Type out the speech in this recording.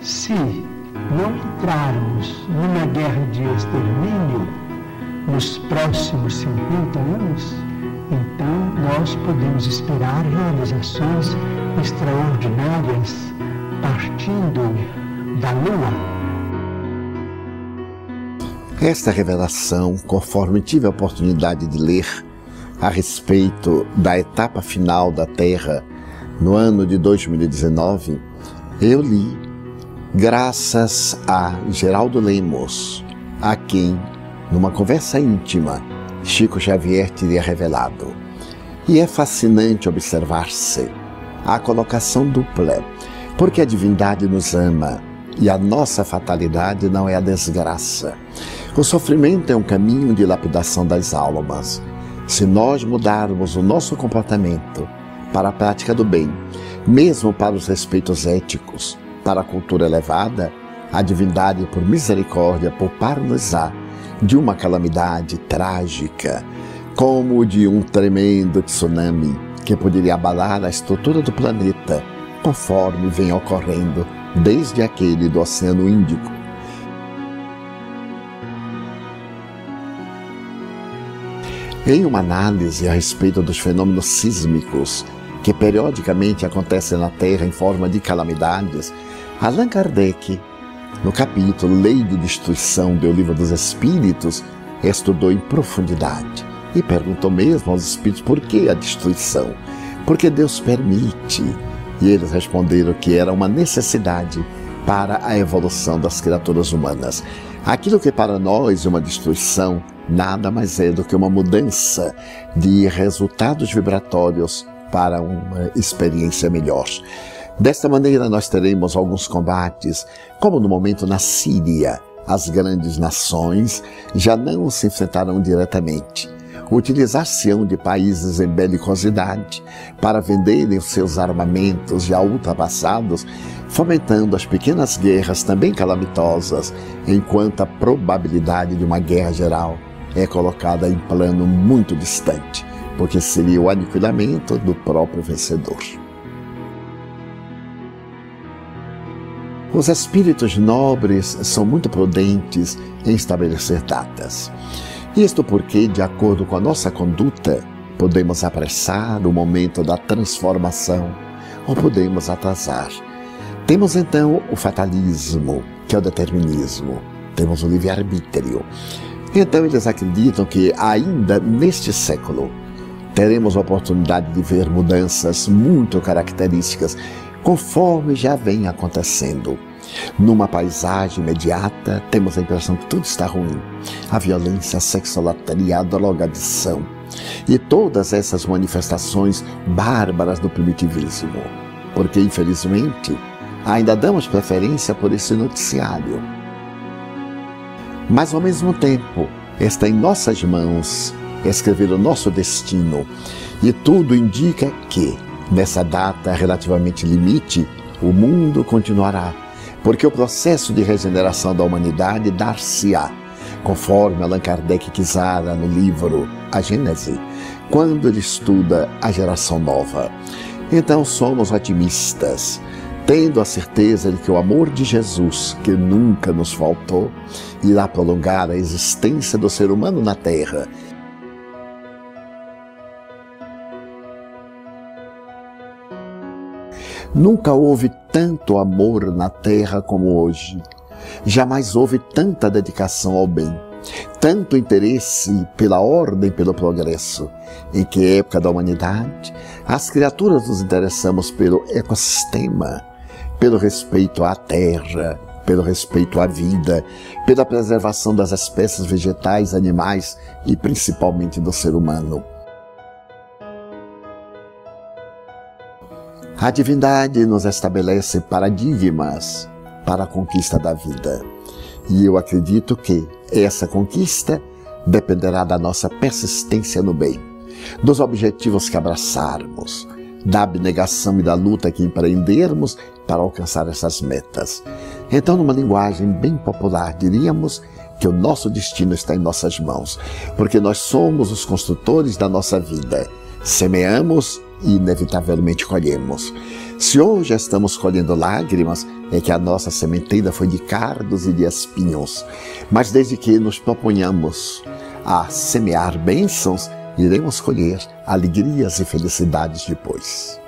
Se não entrarmos numa guerra de extermínio nos próximos 50 anos, então nós podemos esperar realizações extraordinárias partindo da Lua. Esta revelação, conforme tive a oportunidade de ler a respeito da etapa final da Terra no ano de 2019, eu li graças a Geraldo Lemos, a quem, numa conversa íntima, Chico Xavier teria revelado. E é fascinante observar-se a colocação dupla, porque a divindade nos ama e a nossa fatalidade não é a desgraça. O sofrimento é um caminho de lapidação das almas se nós mudarmos o nosso comportamento para a prática do bem, mesmo para os respeitos éticos, para a cultura elevada, a divindade, por misericórdia, poupar-nos-á de uma calamidade trágica, como de um tremendo tsunami que poderia abalar a estrutura do planeta, conforme vem ocorrendo desde aquele do Oceano Índico Em uma análise a respeito dos fenômenos sísmicos que periodicamente acontecem na Terra em forma de calamidades, Allan Kardec, no capítulo Lei de Destruição do Livro dos Espíritos, estudou em profundidade e perguntou mesmo aos espíritos por que a destruição? Porque Deus permite. E eles responderam que era uma necessidade para a evolução das criaturas humanas. Aquilo que para nós é uma destruição, nada mais é do que uma mudança de resultados vibratórios para uma experiência melhor. Desta maneira, nós teremos alguns combates, como no momento na Síria. As grandes nações já não se enfrentarão diretamente. Utilizar-se-ão de países em belicosidade para venderem os seus armamentos já ultrapassados, fomentando as pequenas guerras também calamitosas, enquanto a probabilidade de uma guerra geral é colocada em plano muito distante, porque seria o aniquilamento do próprio vencedor. Os espíritos nobres são muito prudentes em estabelecer datas. Isto porque, de acordo com a nossa conduta, podemos apressar o momento da transformação ou podemos atrasar. Temos então o fatalismo, que é o determinismo. Temos o livre-arbítrio. Então eles acreditam que ainda neste século teremos a oportunidade de ver mudanças muito características, conforme já vem acontecendo. Numa paisagem imediata, temos a impressão que tudo está ruim. A violência, a sexolatria, a drogadição e todas essas manifestações bárbaras do primitivismo. Porque, infelizmente, ainda damos preferência por esse noticiário mas ao mesmo tempo está em nossas mãos escrever o nosso destino. E tudo indica que, nessa data relativamente limite, o mundo continuará, porque o processo de regeneração da humanidade dar-se-á, conforme Allan Kardec quisara no livro A Gênese, quando ele estuda a geração nova. Então somos otimistas tendo a certeza de que o amor de Jesus, que nunca nos faltou, irá prolongar a existência do ser humano na Terra. Nunca houve tanto amor na Terra como hoje. Jamais houve tanta dedicação ao bem. tanto interesse pela ordem, pelo progresso. Em que época da humanidade as criaturas nos interessamos pelo ecossistema, pelo respeito à terra, pelo respeito à vida, pela preservação das espécies vegetais, animais e principalmente do ser humano. A divindade nos estabelece paradigmas para a conquista da vida. E eu acredito que essa conquista dependerá da nossa persistência no bem, dos objetivos que abraçarmos, da abnegação e da luta que empreendermos para alcançar essas metas. Então, numa linguagem bem popular, diríamos que o nosso destino está em nossas mãos, porque nós somos os construtores da nossa vida. Semeamos inevitavelmente colhemos. Se hoje estamos colhendo lágrimas, é que a nossa sementeira foi de cardos e de espinhos. Mas desde que nos proponhamos a semear bênçãos, iremos colher alegrias e felicidades depois.